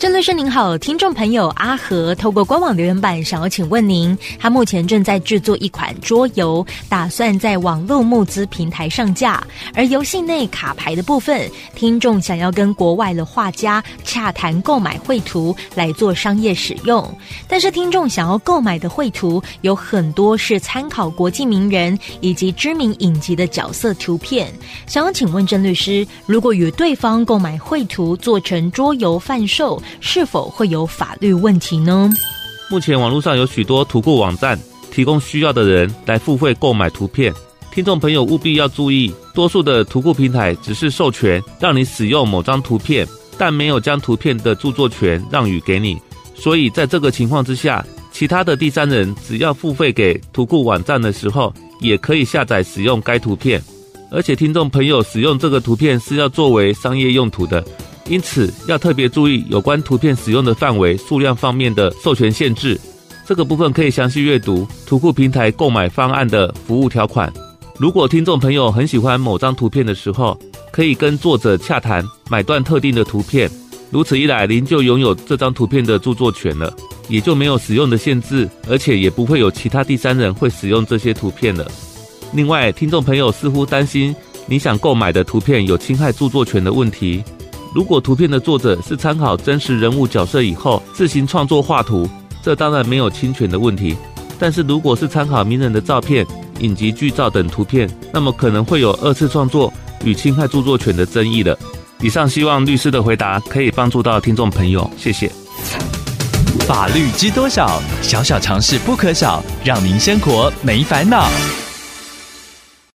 郑律师您好，听众朋友阿和透过官网留言板想要请问您，他目前正在制作一款桌游，打算在网络募资平台上架，而游戏内卡牌的部分，听众想要跟国外的画家洽谈购买绘图来做商业使用，但是听众想要购买的绘图有很多是参考国际名人以及知名影集的角色图片，想要请问郑律师，如果与对方购买绘图做成桌游贩售，是否会有法律问题呢？目前网络上有许多图库网站提供需要的人来付费购买图片，听众朋友务必要注意，多数的图库平台只是授权让你使用某张图片，但没有将图片的著作权让与给你，所以在这个情况之下，其他的第三人只要付费给图库网站的时候，也可以下载使用该图片，而且听众朋友使用这个图片是要作为商业用途的。因此，要特别注意有关图片使用的范围、数量方面的授权限制。这个部分可以详细阅读图库平台购买方案的服务条款。如果听众朋友很喜欢某张图片的时候，可以跟作者洽谈买断特定的图片。如此一来，您就拥有这张图片的著作权了，也就没有使用的限制，而且也不会有其他第三人会使用这些图片了。另外，听众朋友似乎担心你想购买的图片有侵害著作权的问题。如果图片的作者是参考真实人物角色以后自行创作画图，这当然没有侵权的问题。但是如果是参考名人的照片、影集剧照等图片，那么可能会有二次创作与侵害著作权的争议了。以上希望律师的回答可以帮助到听众朋友，谢谢。法律知多少？小小常识不可少，让您生活没烦恼。